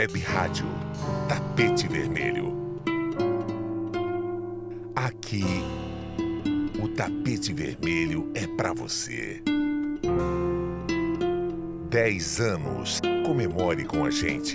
Web Rádio Tapete Vermelho. Aqui, o tapete vermelho é para você. Dez anos. Comemore com a gente.